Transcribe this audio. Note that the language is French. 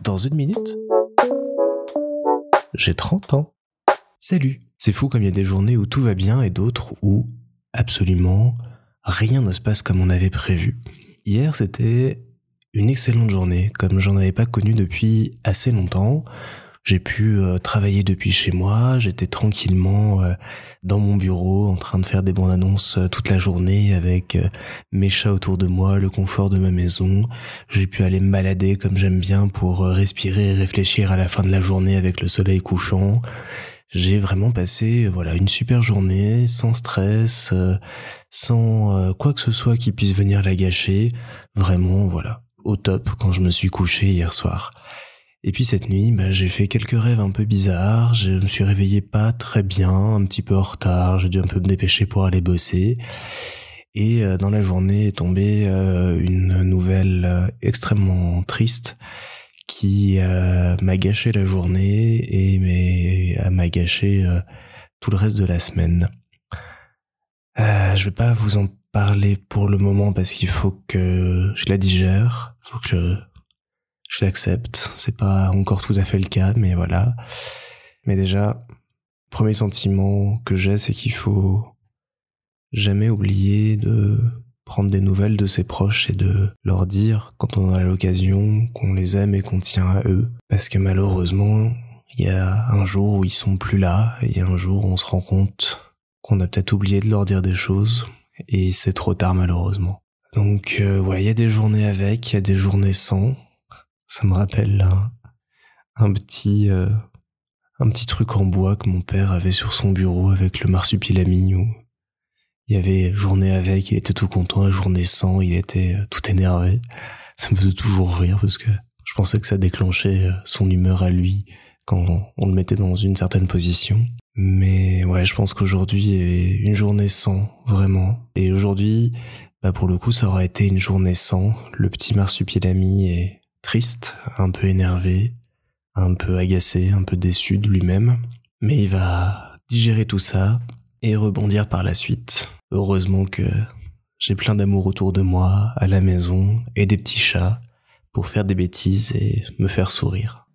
Dans une minute, j'ai 30 ans. Salut C'est fou comme il y a des journées où tout va bien et d'autres où absolument rien ne se passe comme on avait prévu. Hier, c'était une excellente journée, comme j'en avais pas connu depuis assez longtemps. J'ai pu euh, travailler depuis chez moi, j'étais tranquillement euh, dans mon bureau en train de faire des bandes annonces euh, toute la journée avec mes chats autour de moi, le confort de ma maison. J'ai pu aller me balader comme j'aime bien pour respirer et réfléchir à la fin de la journée avec le soleil couchant. J'ai vraiment passé voilà une super journée sans stress, sans quoi que ce soit qui puisse venir la gâcher. Vraiment voilà au top quand je me suis couché hier soir. Et puis cette nuit, bah, j'ai fait quelques rêves un peu bizarres, je me suis réveillé pas très bien, un petit peu en retard, j'ai dû un peu me dépêcher pour aller bosser. Et euh, dans la journée est tombée euh, une nouvelle euh, extrêmement triste qui m'a gâché la journée et m'a gâché tout le reste de la semaine. je vais pas vous en parler pour le moment parce qu'il faut que je la digère, faut que je je l'accepte. C'est pas encore tout à fait le cas, mais voilà. Mais déjà, premier sentiment que j'ai, c'est qu'il faut jamais oublier de prendre des nouvelles de ses proches et de leur dire quand on a l'occasion qu'on les aime et qu'on tient à eux. Parce que malheureusement, il y a un jour où ils sont plus là, et il y a un jour où on se rend compte qu'on a peut-être oublié de leur dire des choses, et c'est trop tard malheureusement. Donc euh, ouais, il y a des journées avec, il y a des journées sans, ça me rappelle un, petit euh, un petit truc en bois que mon père avait sur son bureau avec le marsupilami où il y avait journée avec, il était tout content, journée sans, il était euh, tout énervé. Ça me faisait toujours rire parce que je pensais que ça déclenchait euh, son humeur à lui quand on le mettait dans une certaine position. Mais ouais, je pense qu'aujourd'hui est une journée sans, vraiment. Et aujourd'hui, bah pour le coup, ça aurait été une journée sans le petit marsupilami et triste, un peu énervé, un peu agacé, un peu déçu de lui-même. Mais il va digérer tout ça et rebondir par la suite. Heureusement que j'ai plein d'amour autour de moi, à la maison, et des petits chats pour faire des bêtises et me faire sourire.